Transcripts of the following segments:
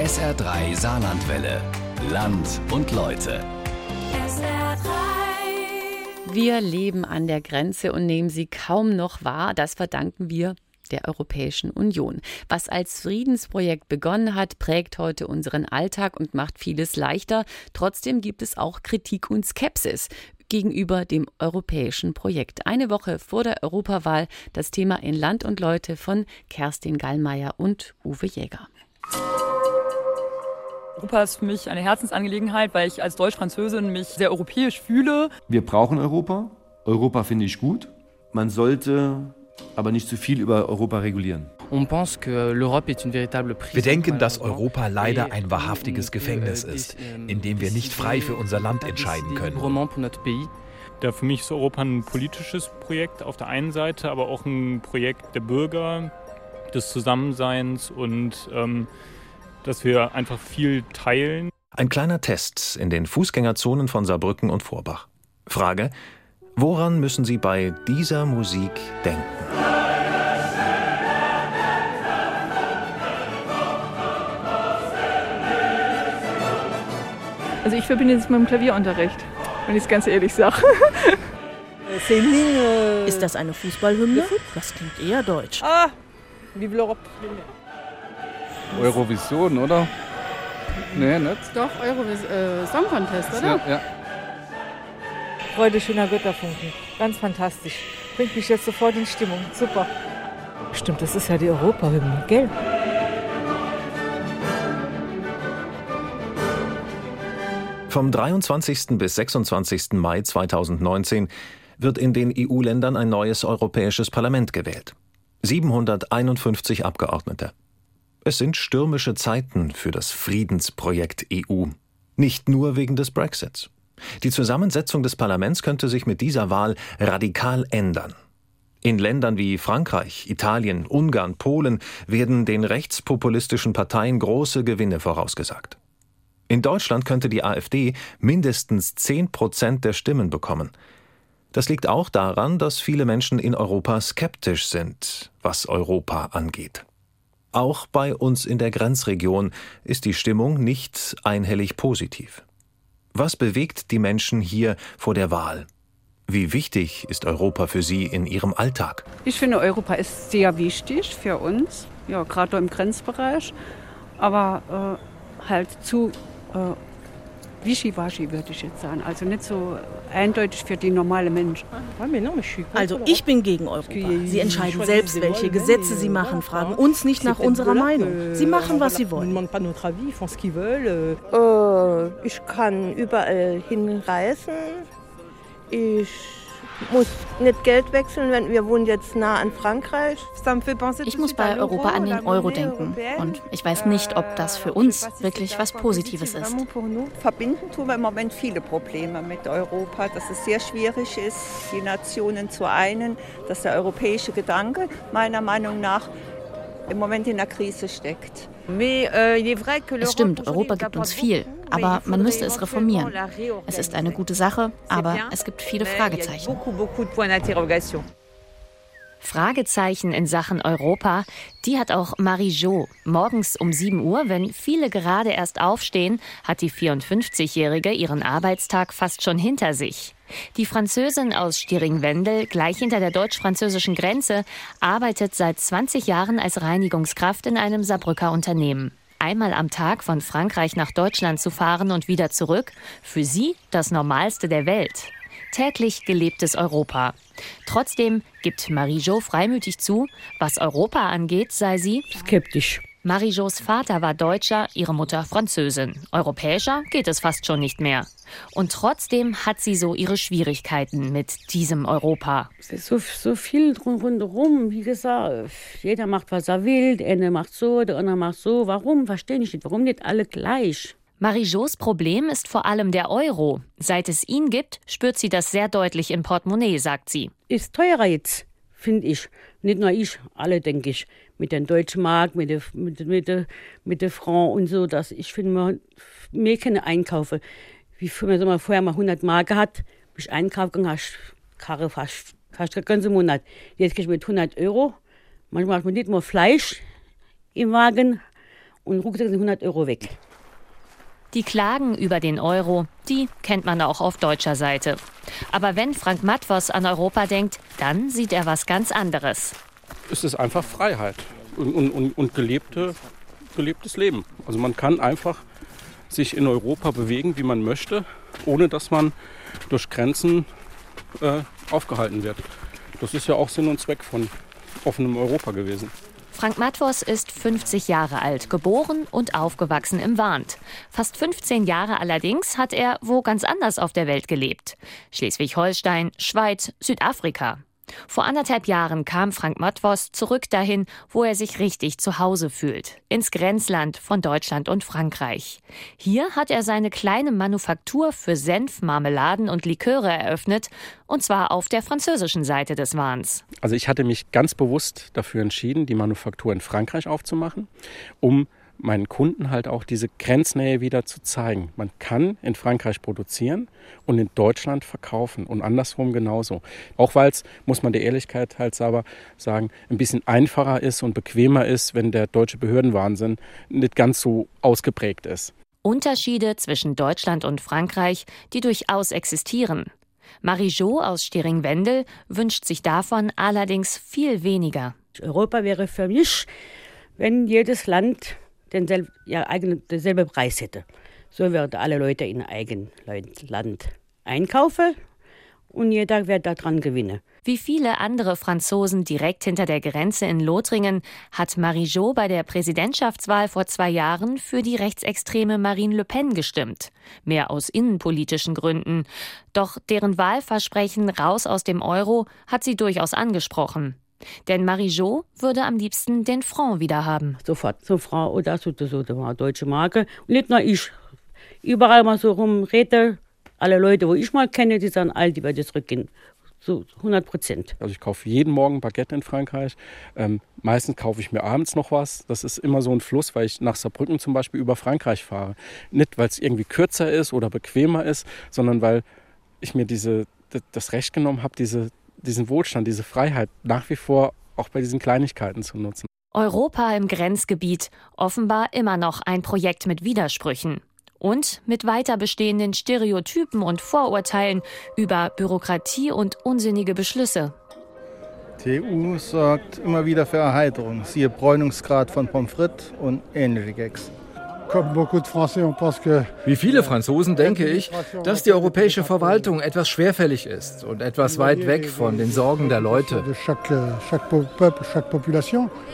SR3 Saarlandwelle. Land und Leute. Wir leben an der Grenze und nehmen sie kaum noch wahr. Das verdanken wir der Europäischen Union. Was als Friedensprojekt begonnen hat, prägt heute unseren Alltag und macht vieles leichter. Trotzdem gibt es auch Kritik und Skepsis gegenüber dem europäischen Projekt. Eine Woche vor der Europawahl das Thema in Land und Leute von Kerstin Gallmeier und Uwe Jäger. Europa ist für mich eine Herzensangelegenheit, weil ich als Deutsch-Französin mich sehr europäisch fühle. Wir brauchen Europa. Europa finde ich gut. Man sollte aber nicht zu viel über Europa regulieren. Wir denken, dass Europa leider ein wahrhaftiges euh, Gefängnis ist, in dem wir nicht frei für unser Land entscheiden können. Da für mich ist Europa ein politisches Projekt auf der einen Seite, aber auch ein Projekt der Bürger, des Zusammenseins und ähm, dass wir einfach viel teilen. Ein kleiner Test in den Fußgängerzonen von Saarbrücken und Vorbach. Frage: Woran müssen Sie bei dieser Musik denken? Also ich verbinde es mit dem Klavierunterricht, wenn ich es ganz ehrlich sage. Ist das eine Fußballhymne? Das klingt eher deutsch. Ah, l'Europe. Eurovision, oder? Nee, nicht? Doch, Eurovision äh, Song Contest, oder? Ja, ja. Freude schöner Götterfunken. Ganz fantastisch. Bringt mich jetzt sofort in Stimmung. Super. Stimmt, das ist ja die Europahymne, gell? Vom 23. bis 26. Mai 2019 wird in den EU-Ländern ein neues Europäisches Parlament gewählt. 751 Abgeordnete. Es sind stürmische Zeiten für das Friedensprojekt EU. Nicht nur wegen des Brexits. Die Zusammensetzung des Parlaments könnte sich mit dieser Wahl radikal ändern. In Ländern wie Frankreich, Italien, Ungarn, Polen werden den rechtspopulistischen Parteien große Gewinne vorausgesagt. In Deutschland könnte die AfD mindestens 10 Prozent der Stimmen bekommen. Das liegt auch daran, dass viele Menschen in Europa skeptisch sind, was Europa angeht. Auch bei uns in der Grenzregion ist die Stimmung nicht einhellig positiv. Was bewegt die Menschen hier vor der Wahl? Wie wichtig ist Europa für Sie in Ihrem Alltag? Ich finde, Europa ist sehr wichtig für uns, ja, gerade im Grenzbereich, aber äh, halt zu äh, wischiwaschi, würde ich jetzt sagen. Also nicht so eindeutig für die normale Mensch. Also ich bin gegen Europa. Sie entscheiden selbst, welche Gesetze sie machen, fragen uns nicht nach unserer Meinung. Sie machen, was sie wollen. Äh, ich kann überall hinreisen. Ich muss nicht Geld wechseln, wenn wir wohnen jetzt nah an Frankreich. Ich muss bei Europa an den Euro denken und ich weiß nicht, ob das für uns wirklich was Positives ist. Verbinden tun wir im Moment viele Probleme mit Europa, dass es sehr schwierig ist, die Nationen zu einen, dass der europäische Gedanke meiner Meinung nach im Moment in der Krise steckt. Euh, es stimmt, Europa gibt uns viel, aber man müsste es reformieren. Es ist eine gute Sache, aber es gibt viele Fragezeichen. Fragezeichen in Sachen Europa, die hat auch Marie-Jo. Morgens um 7 Uhr, wenn viele gerade erst aufstehen, hat die 54-Jährige ihren Arbeitstag fast schon hinter sich. Die Französin aus Stiring-Wendel, gleich hinter der deutsch-französischen Grenze, arbeitet seit 20 Jahren als Reinigungskraft in einem Saarbrücker Unternehmen. Einmal am Tag von Frankreich nach Deutschland zu fahren und wieder zurück, für sie das Normalste der Welt. Täglich gelebtes Europa. Trotzdem gibt Marie-Jo freimütig zu, was Europa angeht, sei sie skeptisch. Marie-Jos Vater war Deutscher, ihre Mutter Französin. Europäischer geht es fast schon nicht mehr. Und trotzdem hat sie so ihre Schwierigkeiten mit diesem Europa. Es ist so, so viel rundherum, wie gesagt. Jeder macht, was er will. Der eine macht so, der andere macht so. Warum? Verstehe ich nicht. Warum nicht alle gleich? Marie-Jos Problem ist vor allem der Euro. Seit es ihn gibt, spürt sie das sehr deutlich im Portemonnaie, sagt sie. Ist teurer jetzt, finde ich. Nicht nur ich, alle denke ich mit den deutschen Mark, mit der, mit, mit, der, mit der Franc und so, dass ich finde, man, mehr keine einkaufen. Wie wenn man vorher mal 100 Mark gehabt, bin ich einkaufen, hast Karre fast, fast den ganzen Monat. Jetzt kriege ich mit 100 Euro, manchmal hat man nicht nur Fleisch im Wagen und rucksack sind 100 Euro weg. Die Klagen über den Euro, die kennt man auch auf deutscher Seite. Aber wenn Frank Matwos an Europa denkt, dann sieht er was ganz anderes. Es ist einfach Freiheit und, und, und gelebte, gelebtes Leben. Also man kann einfach sich in Europa bewegen, wie man möchte, ohne dass man durch Grenzen äh, aufgehalten wird. Das ist ja auch Sinn und Zweck von offenem Europa gewesen. Frank Matwos ist 50 Jahre alt, geboren und aufgewachsen im Warnt. Fast 15 Jahre allerdings hat er wo ganz anders auf der Welt gelebt. Schleswig-Holstein, Schweiz, Südafrika. Vor anderthalb Jahren kam Frank Matwos zurück dahin, wo er sich richtig zu Hause fühlt, ins Grenzland von Deutschland und Frankreich. Hier hat er seine kleine Manufaktur für Senf, Marmeladen und Liköre eröffnet, und zwar auf der französischen Seite des Wahns. Also ich hatte mich ganz bewusst dafür entschieden, die Manufaktur in Frankreich aufzumachen, um meinen Kunden halt auch diese Grenznähe wieder zu zeigen. Man kann in Frankreich produzieren und in Deutschland verkaufen und andersrum genauso. Auch weil es, muss man der Ehrlichkeit halt aber sagen, ein bisschen einfacher ist und bequemer ist, wenn der deutsche Behördenwahnsinn nicht ganz so ausgeprägt ist. Unterschiede zwischen Deutschland und Frankreich, die durchaus existieren. Marie-Jo aus Stiring-Wendel wünscht sich davon allerdings viel weniger. Europa wäre für mich, wenn jedes Land den ja, eigenen, denselben Preis hätte. So würden alle Leute in eigenem Land einkaufen und jeder wird daran gewinnen. Wie viele andere Franzosen direkt hinter der Grenze in Lothringen hat Marie-Jo bei der Präsidentschaftswahl vor zwei Jahren für die rechtsextreme Marine Le Pen gestimmt. Mehr aus innenpolitischen Gründen. Doch deren Wahlversprechen raus aus dem Euro hat sie durchaus angesprochen. Denn Marie-Jo würde am liebsten den Franc wieder haben. Sofort, so Franc oder so, so, das war deutsche Marke. Und nicht nur ich. Überall mal so rumrede, alle Leute, wo ich mal kenne, die sagen, all die werden zurückgehen. So 100 Prozent. Also ich kaufe jeden Morgen Baguette in Frankreich. Ähm, meistens kaufe ich mir abends noch was. Das ist immer so ein Fluss, weil ich nach Saarbrücken zum Beispiel über Frankreich fahre. Nicht, weil es irgendwie kürzer ist oder bequemer ist, sondern weil ich mir diese, das Recht genommen habe, diese diesen Wohlstand, diese Freiheit nach wie vor auch bei diesen Kleinigkeiten zu nutzen. Europa im Grenzgebiet, offenbar immer noch ein Projekt mit Widersprüchen und mit weiter bestehenden Stereotypen und Vorurteilen über Bürokratie und unsinnige Beschlüsse. Die EU sorgt immer wieder für Erheiterung, siehe Bräunungsgrad von Pommes frites und ähnliche Gags. Wie viele Franzosen denke ich, dass die europäische Verwaltung etwas schwerfällig ist und etwas weit weg von den Sorgen der Leute.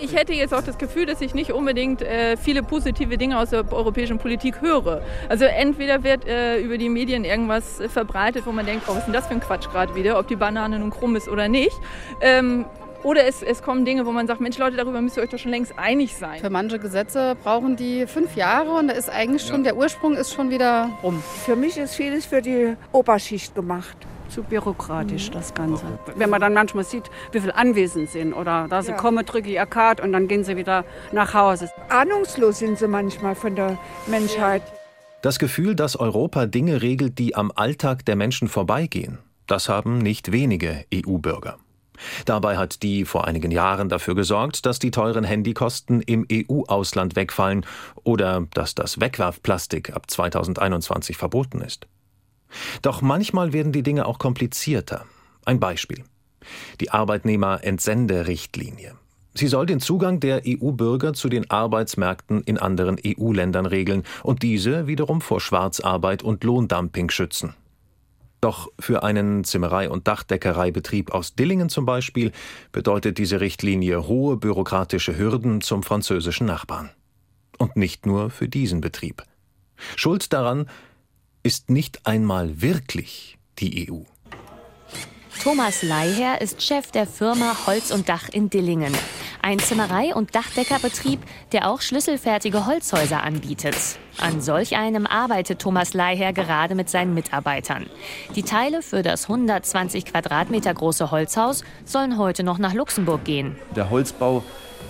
Ich hätte jetzt auch das Gefühl, dass ich nicht unbedingt äh, viele positive Dinge aus der europäischen Politik höre. Also entweder wird äh, über die Medien irgendwas verbreitet, wo man denkt, oh, was ist denn das für ein Quatsch gerade wieder, ob die Banane nun krumm ist oder nicht. Ähm, oder es, es kommen Dinge, wo man sagt, Mensch Leute, darüber müsst ihr euch doch schon längst einig sein. Für manche Gesetze brauchen die fünf Jahre und da ist eigentlich schon, ja. der Ursprung ist schon wieder rum. Für mich ist vieles für die Oberschicht gemacht zu bürokratisch, das Ganze. Wenn man dann manchmal sieht, wie viele anwesend sind oder da sie ja. kommen, drücke ich Karte und dann gehen sie wieder nach Hause. Ahnungslos sind sie manchmal von der Menschheit. Das Gefühl, dass Europa Dinge regelt, die am Alltag der Menschen vorbeigehen, das haben nicht wenige EU-Bürger. Dabei hat die vor einigen Jahren dafür gesorgt, dass die teuren Handykosten im EU-Ausland wegfallen oder dass das Wegwerfplastik ab 2021 verboten ist. Doch manchmal werden die Dinge auch komplizierter. Ein Beispiel. Die Arbeitnehmerentsenderichtlinie. Sie soll den Zugang der EU-Bürger zu den Arbeitsmärkten in anderen EU-Ländern regeln und diese wiederum vor Schwarzarbeit und Lohndumping schützen. Doch für einen Zimmerei- und Dachdeckereibetrieb aus Dillingen zum Beispiel bedeutet diese Richtlinie hohe bürokratische Hürden zum französischen Nachbarn. Und nicht nur für diesen Betrieb. Schuld daran ist nicht einmal wirklich die EU. Thomas Leiher ist Chef der Firma Holz und Dach in Dillingen. Ein Zimmerei- und Dachdeckerbetrieb, der auch schlüsselfertige Holzhäuser anbietet. An solch einem arbeitet Thomas Leiher gerade mit seinen Mitarbeitern. Die Teile für das 120 Quadratmeter große Holzhaus sollen heute noch nach Luxemburg gehen. Der Holzbau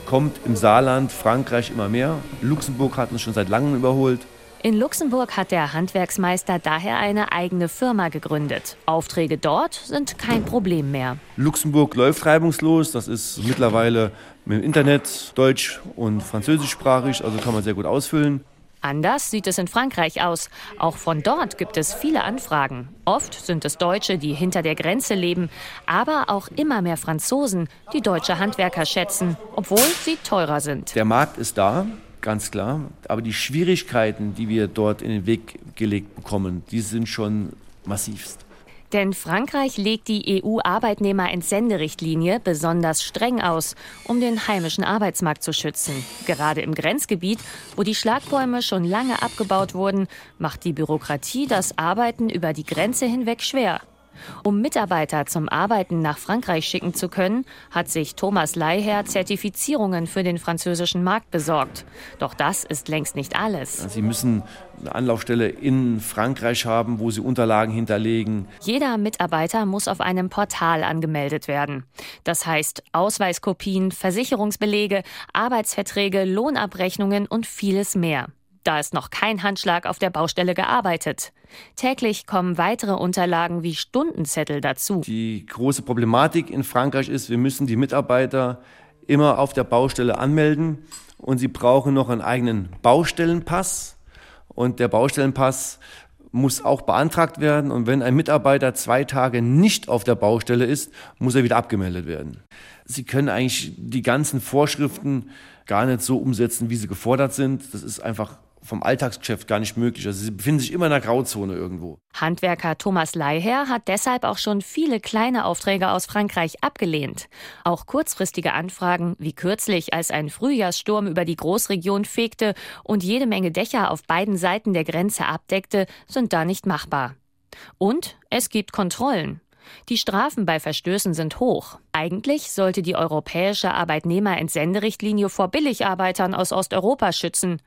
kommt im Saarland, Frankreich immer mehr. Luxemburg hat uns schon seit langem überholt. In Luxemburg hat der Handwerksmeister daher eine eigene Firma gegründet. Aufträge dort sind kein Problem mehr. Luxemburg läuft reibungslos. Das ist mittlerweile mit dem Internet, deutsch- und französischsprachig, also kann man sehr gut ausfüllen. Anders sieht es in Frankreich aus. Auch von dort gibt es viele Anfragen. Oft sind es Deutsche, die hinter der Grenze leben, aber auch immer mehr Franzosen, die deutsche Handwerker schätzen, obwohl sie teurer sind. Der Markt ist da, ganz klar, aber die Schwierigkeiten, die wir dort in den Weg gelegt bekommen, die sind schon massivst. Denn Frankreich legt die EU-Arbeitnehmerentsendeриchtlinie besonders streng aus, um den heimischen Arbeitsmarkt zu schützen. Gerade im Grenzgebiet, wo die Schlagbäume schon lange abgebaut wurden, macht die Bürokratie das Arbeiten über die Grenze hinweg schwer. Um Mitarbeiter zum Arbeiten nach Frankreich schicken zu können, hat sich Thomas Leiher Zertifizierungen für den französischen Markt besorgt. Doch das ist längst nicht alles. Sie müssen eine Anlaufstelle in Frankreich haben, wo Sie Unterlagen hinterlegen. Jeder Mitarbeiter muss auf einem Portal angemeldet werden. Das heißt Ausweiskopien, Versicherungsbelege, Arbeitsverträge, Lohnabrechnungen und vieles mehr. Da ist noch kein Handschlag auf der Baustelle gearbeitet. Täglich kommen weitere Unterlagen wie Stundenzettel dazu. Die große Problematik in Frankreich ist, wir müssen die Mitarbeiter immer auf der Baustelle anmelden und sie brauchen noch einen eigenen Baustellenpass. Und der Baustellenpass muss auch beantragt werden. Und wenn ein Mitarbeiter zwei Tage nicht auf der Baustelle ist, muss er wieder abgemeldet werden. Sie können eigentlich die ganzen Vorschriften gar nicht so umsetzen, wie sie gefordert sind. Das ist einfach vom Alltagsgeschäft gar nicht möglich. Also sie befinden sich immer in der Grauzone irgendwo. Handwerker Thomas Leiher hat deshalb auch schon viele kleine Aufträge aus Frankreich abgelehnt. Auch kurzfristige Anfragen, wie kürzlich, als ein Frühjahrssturm über die Großregion fegte und jede Menge Dächer auf beiden Seiten der Grenze abdeckte, sind da nicht machbar. Und es gibt Kontrollen. Die Strafen bei Verstößen sind hoch. Eigentlich sollte die europäische Arbeitnehmerentsenderichtlinie vor Billigarbeitern aus Osteuropa schützen.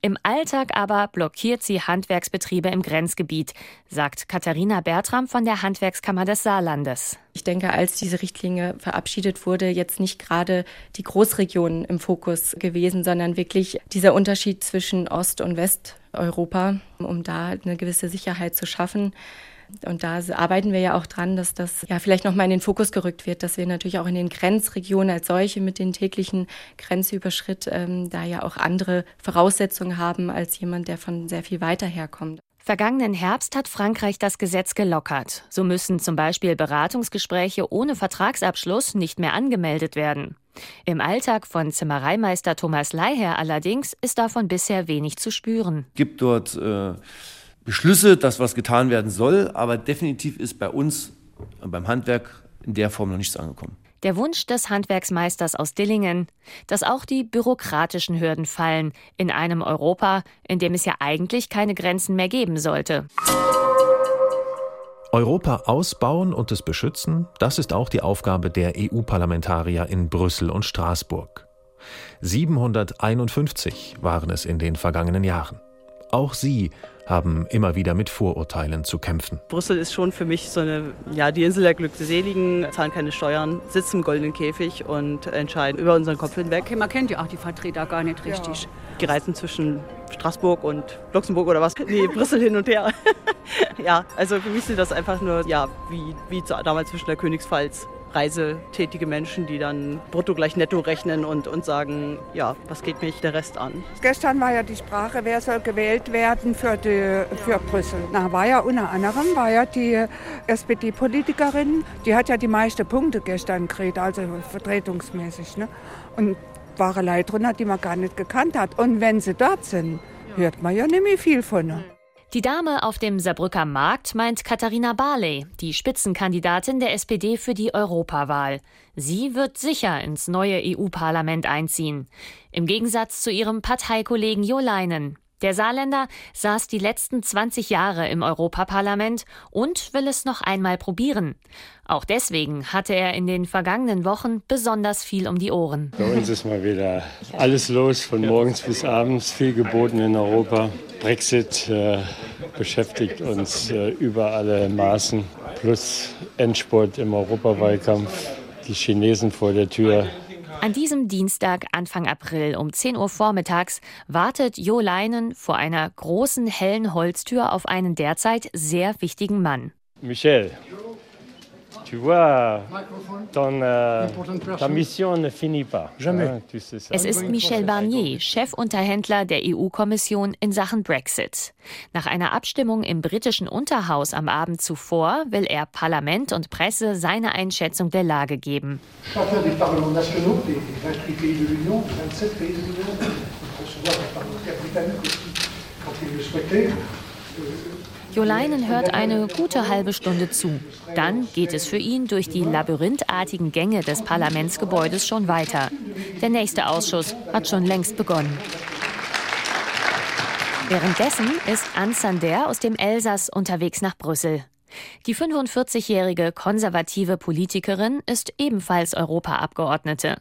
Im Alltag aber blockiert sie Handwerksbetriebe im Grenzgebiet, sagt Katharina Bertram von der Handwerkskammer des Saarlandes. Ich denke, als diese Richtlinie verabschiedet wurde, jetzt nicht gerade die Großregionen im Fokus gewesen, sondern wirklich dieser Unterschied zwischen Ost- und Westeuropa, um da eine gewisse Sicherheit zu schaffen. Und da arbeiten wir ja auch dran, dass das ja vielleicht nochmal in den Fokus gerückt wird, dass wir natürlich auch in den Grenzregionen als solche mit den täglichen Grenzüberschritt ähm, da ja auch andere Voraussetzungen haben als jemand, der von sehr viel weiter herkommt. Vergangenen Herbst hat Frankreich das Gesetz gelockert. So müssen zum Beispiel Beratungsgespräche ohne Vertragsabschluss nicht mehr angemeldet werden. Im Alltag von Zimmereimeister Thomas Leiher allerdings ist davon bisher wenig zu spüren. Gibt dort äh Beschlüsse, dass was getan werden soll, aber definitiv ist bei uns beim Handwerk in der Form noch nichts angekommen. Der Wunsch des Handwerksmeisters aus Dillingen, dass auch die bürokratischen Hürden fallen in einem Europa, in dem es ja eigentlich keine Grenzen mehr geben sollte. Europa ausbauen und es beschützen, das ist auch die Aufgabe der EU-Parlamentarier in Brüssel und Straßburg. 751 waren es in den vergangenen Jahren. Auch sie haben immer wieder mit Vorurteilen zu kämpfen. Brüssel ist schon für mich so eine, ja, die Insel der Glückseligen, zahlen keine Steuern, sitzen im goldenen Käfig und entscheiden über unseren Kopf hinweg. Okay, man kennt ja auch die Vertreter gar nicht richtig. Ja. Die reisen zwischen Straßburg und Luxemburg oder was? Nee, Brüssel hin und her. ja, also für mich sind das einfach nur, ja, wie, wie damals zwischen der Königspfalz reisetätige Menschen, die dann brutto gleich netto rechnen und, und sagen, ja, was geht mich der Rest an? Gestern war ja die Sprache, wer soll gewählt werden für, die, für Brüssel. Na, war ja unter anderem war ja die SPD-Politikerin, die hat ja die meisten Punkte gestern gekriegt, also vertretungsmäßig. Ne? Und wahre Leute drunter, die man gar nicht gekannt hat. Und wenn sie dort sind, hört man ja nicht mehr viel von. Ne? Die Dame auf dem Saarbrücker Markt meint Katharina Barley, die Spitzenkandidatin der SPD für die Europawahl. Sie wird sicher ins neue EU-Parlament einziehen. Im Gegensatz zu ihrem Parteikollegen Jo Leinen. Der Saarländer saß die letzten 20 Jahre im Europaparlament und will es noch einmal probieren. Auch deswegen hatte er in den vergangenen Wochen besonders viel um die Ohren. Bei uns ist mal wieder alles los, von morgens bis abends, viel geboten in Europa. Brexit äh, beschäftigt uns äh, über alle Maßen, plus Endspurt im Europawahlkampf, die Chinesen vor der Tür. An diesem Dienstag, Anfang April um 10 Uhr vormittags, wartet Jo Leinen vor einer großen hellen Holztür auf einen derzeit sehr wichtigen Mann. Michel, Tu vois, ton, euh, ta mission ne finit pas. Jamais. Es ist Michel Barnier, Chefunterhändler der EU-Kommission in Sachen Brexit. Nach einer Abstimmung im britischen Unterhaus am Abend zuvor will er Parlament und Presse seine Einschätzung der Lage geben. Chacun des parlements nationaux des 28 pays de l'Union, 27 pays de l'Union, recevoir des parlementaires britanniques aussi, quand ils le souhaitaient. Joleinen hört eine gute halbe Stunde zu. Dann geht es für ihn durch die labyrinthartigen Gänge des Parlamentsgebäudes schon weiter. Der nächste Ausschuss hat schon längst begonnen. Währenddessen ist Anne Sander aus dem Elsass unterwegs nach Brüssel. Die 45-jährige konservative Politikerin ist ebenfalls Europaabgeordnete.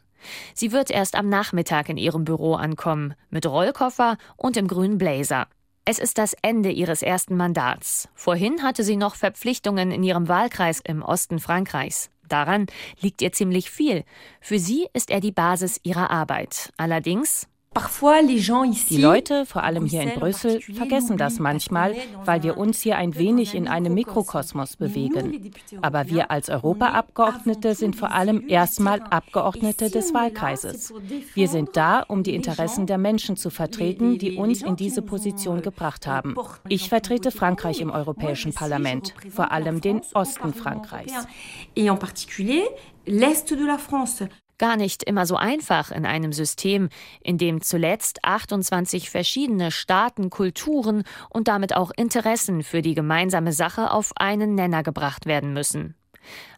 Sie wird erst am Nachmittag in ihrem Büro ankommen, mit Rollkoffer und im grünen Blazer. Es ist das Ende ihres ersten Mandats. Vorhin hatte sie noch Verpflichtungen in ihrem Wahlkreis im Osten Frankreichs. Daran liegt ihr ziemlich viel. Für sie ist er die Basis ihrer Arbeit. Allerdings die Leute, vor allem hier in Brüssel, vergessen das manchmal, weil wir uns hier ein wenig in einem Mikrokosmos bewegen. Aber wir als Europaabgeordnete sind vor allem erstmal Abgeordnete des Wahlkreises. Wir sind da, um die Interessen der Menschen zu vertreten, die uns in diese Position gebracht haben. Ich vertrete Frankreich im Europäischen Parlament, vor allem den Osten Frankreichs. l'Est de la France. Gar nicht immer so einfach in einem System, in dem zuletzt 28 verschiedene Staaten, Kulturen und damit auch Interessen für die gemeinsame Sache auf einen Nenner gebracht werden müssen.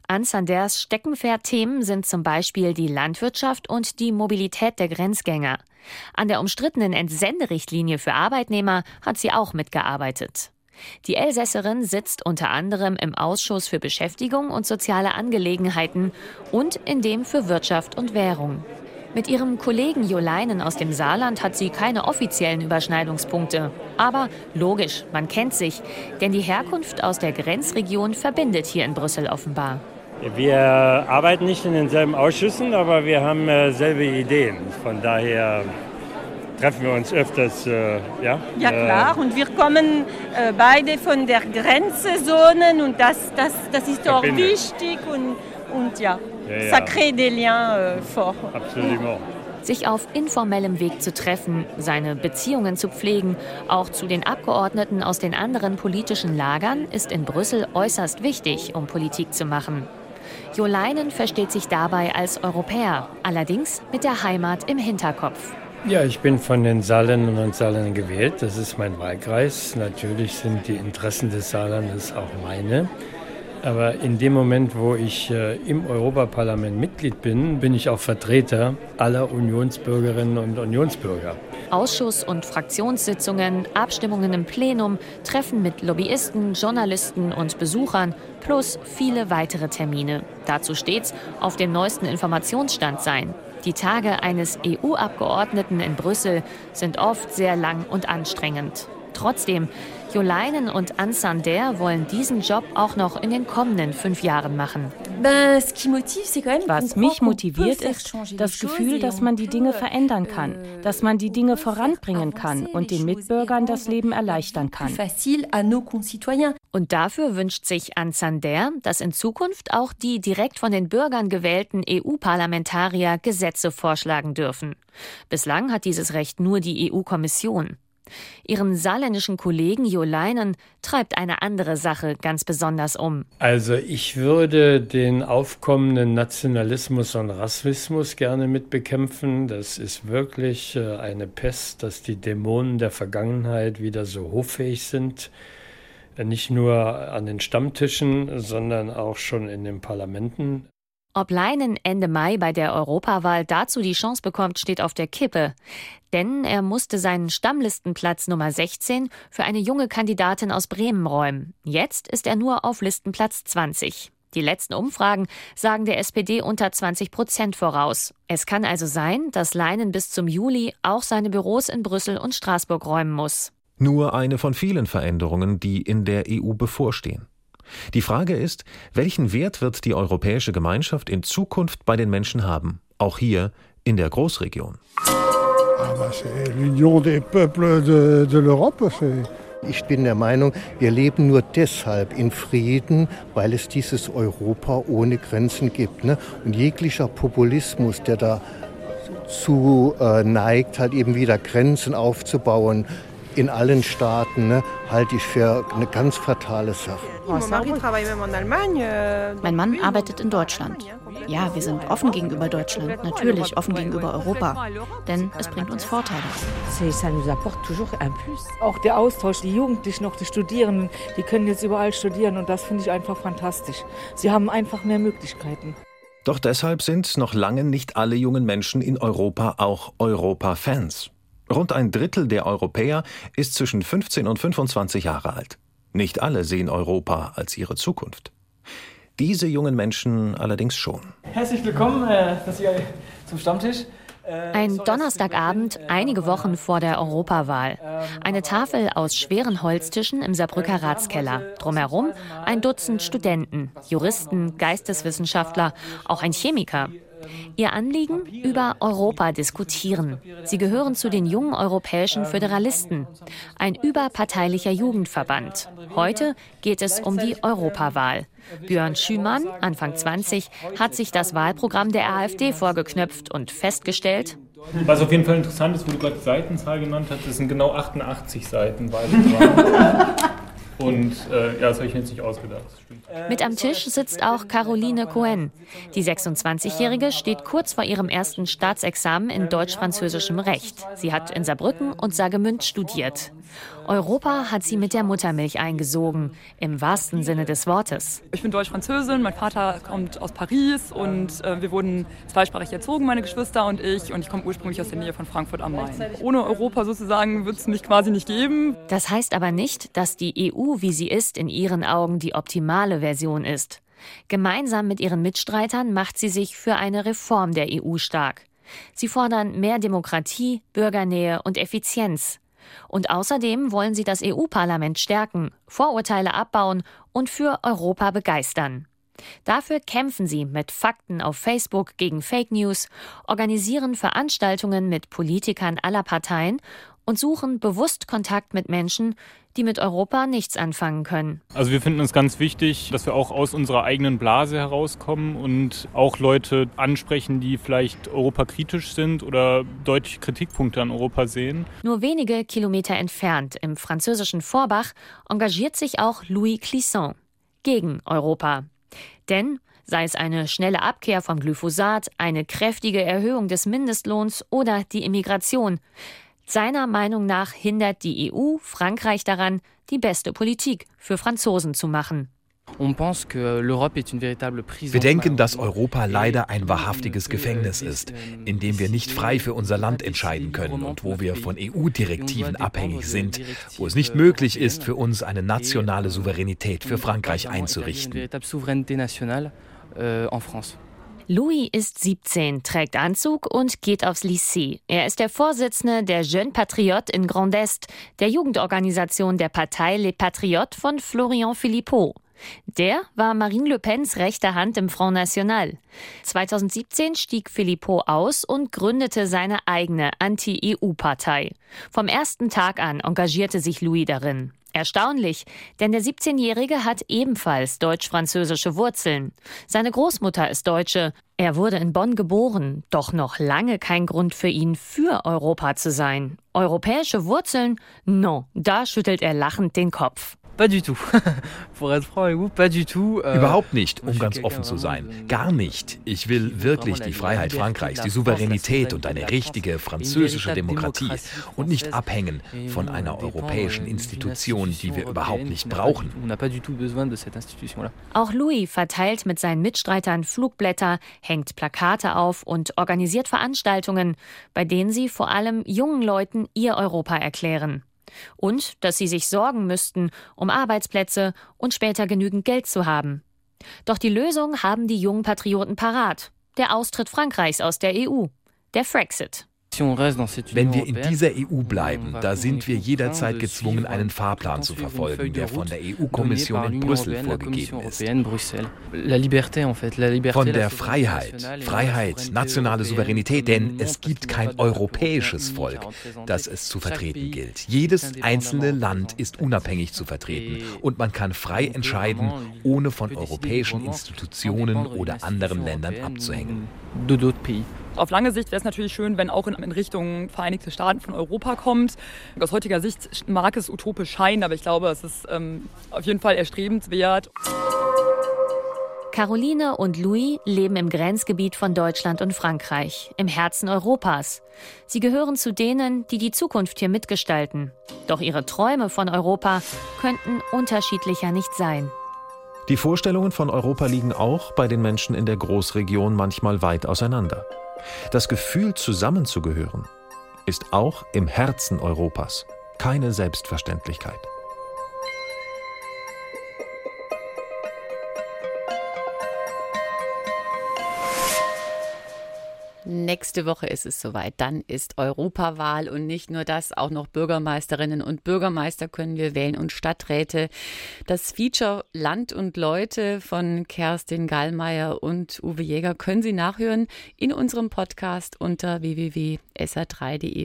Ansanders Steckenpferd-Themen sind zum Beispiel die Landwirtschaft und die Mobilität der Grenzgänger. An der umstrittenen Entsenderichtlinie für Arbeitnehmer hat sie auch mitgearbeitet. Die Elsässerin sitzt unter anderem im Ausschuss für Beschäftigung und soziale Angelegenheiten und in dem für Wirtschaft und Währung. Mit ihrem Kollegen Joleinen aus dem Saarland hat sie keine offiziellen Überschneidungspunkte. Aber logisch, man kennt sich, denn die Herkunft aus der Grenzregion verbindet hier in Brüssel offenbar. Wir arbeiten nicht in denselben Ausschüssen, aber wir haben äh, selbe Ideen. Von daher treffen wir uns öfters. Äh, ja, ja, äh, klar. Und wir kommen äh, beide von der Grenzzonen und das, das, das ist auch wichtig und, und ja, ja, ja. ça crée des liens äh, forts. Absolut. Sich auf informellem Weg zu treffen, seine Beziehungen zu pflegen, auch zu den Abgeordneten aus den anderen politischen Lagern, ist in Brüssel äußerst wichtig, um Politik zu machen. Jo Leinen versteht sich dabei als Europäer, allerdings mit der Heimat im Hinterkopf. Ja, ich bin von den Saarländern und Saarländern gewählt. Das ist mein Wahlkreis. Natürlich sind die Interessen des Saarlandes auch meine. Aber in dem Moment, wo ich äh, im Europaparlament Mitglied bin, bin ich auch Vertreter aller Unionsbürgerinnen und Unionsbürger. Ausschuss- und Fraktionssitzungen, Abstimmungen im Plenum, Treffen mit Lobbyisten, Journalisten und Besuchern plus viele weitere Termine. Dazu stets auf dem neuesten Informationsstand sein. Die Tage eines EU-Abgeordneten in Brüssel sind oft sehr lang und anstrengend. Trotzdem, Joleinen und Ansander wollen diesen Job auch noch in den kommenden fünf Jahren machen. Was mich motiviert, ist das Gefühl, dass man die Dinge verändern kann, euh, dass man die Dinge voranbringen kann und den Mitbürgern das Leben erleichtern kann. Und dafür wünscht sich Ansander, dass in Zukunft auch die direkt von den Bürgern gewählten EU-Parlamentarier Gesetze vorschlagen dürfen. Bislang hat dieses Recht nur die EU-Kommission. Ihren saarländischen Kollegen Jo Leinen treibt eine andere Sache ganz besonders um. Also ich würde den aufkommenden Nationalismus und Rassismus gerne mitbekämpfen. Das ist wirklich äh, eine Pest, dass die Dämonen der Vergangenheit wieder so hochfähig sind. Nicht nur an den Stammtischen, sondern auch schon in den Parlamenten. Ob Leinen Ende Mai bei der Europawahl dazu die Chance bekommt, steht auf der Kippe. Denn er musste seinen Stammlistenplatz Nummer 16 für eine junge Kandidatin aus Bremen räumen. Jetzt ist er nur auf Listenplatz 20. Die letzten Umfragen sagen der SPD unter 20 Prozent voraus. Es kann also sein, dass Leinen bis zum Juli auch seine Büros in Brüssel und Straßburg räumen muss. Nur eine von vielen Veränderungen, die in der EU bevorstehen. Die Frage ist, welchen Wert wird die europäische Gemeinschaft in Zukunft bei den Menschen haben, auch hier in der Großregion? Ich bin der Meinung, wir leben nur deshalb in Frieden, weil es dieses Europa ohne Grenzen gibt. Ne? Und jeglicher Populismus, der da zu äh, neigt, halt eben wieder Grenzen aufzubauen, in allen Staaten ne, halte ich für eine ganz fatale Sache. Mein Mann arbeitet in Deutschland. Ja, wir sind offen gegenüber Deutschland, natürlich offen gegenüber Europa, denn es bringt uns Vorteile. Auch der Austausch, die Jugendlichen, noch die Studierenden, die können jetzt überall studieren und das finde ich einfach fantastisch. Sie haben einfach mehr Möglichkeiten. Doch deshalb sind noch lange nicht alle jungen Menschen in Europa auch Europa-Fans. Rund ein Drittel der Europäer ist zwischen 15 und 25 Jahre alt. Nicht alle sehen Europa als ihre Zukunft. Diese jungen Menschen allerdings schon. Herzlich willkommen äh, zum Stammtisch. Äh, ein Donnerstagabend, einige Wochen vor der Europawahl. Eine Tafel aus schweren Holztischen im Saarbrücker Ratskeller. Drumherum ein Dutzend Studenten, Juristen, Geisteswissenschaftler, auch ein Chemiker. Ihr Anliegen? Über Europa diskutieren. Sie gehören zu den jungen europäischen Föderalisten, ein überparteilicher Jugendverband. Heute geht es um die Europawahl. Björn Schümann, Anfang 20, hat sich das Wahlprogramm der AfD vorgeknöpft und festgestellt, was auf jeden Fall interessant ist, wo du gerade Seitenzahl genannt hast, das sind genau 88 Seiten Wahlprogramm. Und äh, ja, das habe ich mir jetzt nicht ausgedacht. Mit am Tisch sitzt auch Caroline Cohen. Die 26-Jährige steht kurz vor ihrem ersten Staatsexamen in deutsch-französischem Recht. Sie hat in Saarbrücken und Saargemünd studiert. Europa hat sie mit der Muttermilch eingesogen, im wahrsten Sinne des Wortes. Ich bin Deutsch-Französin, mein Vater kommt aus Paris und äh, wir wurden zweisprachig erzogen, meine Geschwister und ich. Und ich komme ursprünglich aus der Nähe von Frankfurt am Main. Ohne Europa sozusagen wird es mich quasi nicht geben. Das heißt aber nicht, dass die EU, wie sie ist, in ihren Augen die optimale Version ist. Gemeinsam mit ihren Mitstreitern macht sie sich für eine Reform der EU stark. Sie fordern mehr Demokratie, Bürgernähe und Effizienz. Und außerdem wollen sie das EU-Parlament stärken, Vorurteile abbauen und für Europa begeistern. Dafür kämpfen sie mit Fakten auf Facebook gegen Fake News, organisieren Veranstaltungen mit Politikern aller Parteien und suchen bewusst Kontakt mit Menschen, die mit Europa nichts anfangen können. Also wir finden es ganz wichtig, dass wir auch aus unserer eigenen Blase herauskommen und auch Leute ansprechen, die vielleicht europakritisch sind oder deutliche Kritikpunkte an Europa sehen. Nur wenige Kilometer entfernt im französischen Vorbach engagiert sich auch Louis Clisson gegen Europa. Denn sei es eine schnelle Abkehr vom Glyphosat, eine kräftige Erhöhung des Mindestlohns oder die Immigration. Seiner Meinung nach hindert die EU Frankreich daran, die beste Politik für Franzosen zu machen. Wir denken, dass Europa leider ein wahrhaftiges Gefängnis ist, in dem wir nicht frei für unser Land entscheiden können und wo wir von EU-Direktiven abhängig sind, wo es nicht möglich ist, für uns eine nationale Souveränität für Frankreich einzurichten. Louis ist 17, trägt Anzug und geht aufs Lycée. Er ist der Vorsitzende der Jeune Patriote in Grand Est, der Jugendorganisation der Partei Les Patriotes von Florian Philippot. Der war Marine Le Pens rechte Hand im Front National. 2017 stieg Philippot aus und gründete seine eigene Anti-EU-Partei. Vom ersten Tag an engagierte sich Louis darin. Erstaunlich, denn der 17-Jährige hat ebenfalls deutsch-französische Wurzeln. Seine Großmutter ist Deutsche. Er wurde in Bonn geboren, doch noch lange kein Grund für ihn, für Europa zu sein. Europäische Wurzeln? No, da schüttelt er lachend den Kopf. Pas du tout. Pour être franc avec vous, pas du tout. Euh, Überhaupt nicht, um ganz offen zu sein. Gar nicht. Ich will wirklich die Freiheit Frankreichs, die Souveränität und eine richtige französische Demokratie und nicht abhängen von einer europäischen Institution, die wir überhaupt nicht brauchen. Auch Louis verteilt mit seinen Mitstreitern Flugblätter, hängt Plakate auf und organisiert Veranstaltungen, bei denen sie vor allem jungen Leuten ihr Europa erklären und dass sie sich sorgen müssten um Arbeitsplätze und später genügend Geld zu haben. Doch die Lösung haben die jungen Patrioten parat. Der Austritt Frankreichs aus der EU. Der Frexit. Wenn wir in dieser EU bleiben, da sind wir jederzeit gezwungen, einen Fahrplan zu verfolgen, der von der EU-Kommission in Brüssel vorgegeben ist. Von der Freiheit, Freiheit, nationale Souveränität, denn es gibt kein europäisches Volk, das es zu vertreten gilt. Jedes einzelne Land ist unabhängig zu vertreten und man kann frei entscheiden, ohne von europäischen Institutionen oder anderen Ländern abzuhängen. Auf lange Sicht wäre es natürlich schön, wenn auch in, in Richtung Vereinigte Staaten von Europa kommt. Aus heutiger Sicht mag es utopisch scheinen, aber ich glaube, es ist ähm, auf jeden Fall erstrebenswert. Caroline und Louis leben im Grenzgebiet von Deutschland und Frankreich, im Herzen Europas. Sie gehören zu denen, die die Zukunft hier mitgestalten. Doch ihre Träume von Europa könnten unterschiedlicher nicht sein. Die Vorstellungen von Europa liegen auch bei den Menschen in der Großregion manchmal weit auseinander. Das Gefühl, zusammenzugehören, ist auch im Herzen Europas keine Selbstverständlichkeit. Nächste Woche ist es soweit. Dann ist Europawahl und nicht nur das, auch noch Bürgermeisterinnen und Bürgermeister können wir wählen und Stadträte. Das Feature Land und Leute von Kerstin Gallmeier und Uwe Jäger können Sie nachhören in unserem Podcast unter www.sr3.de.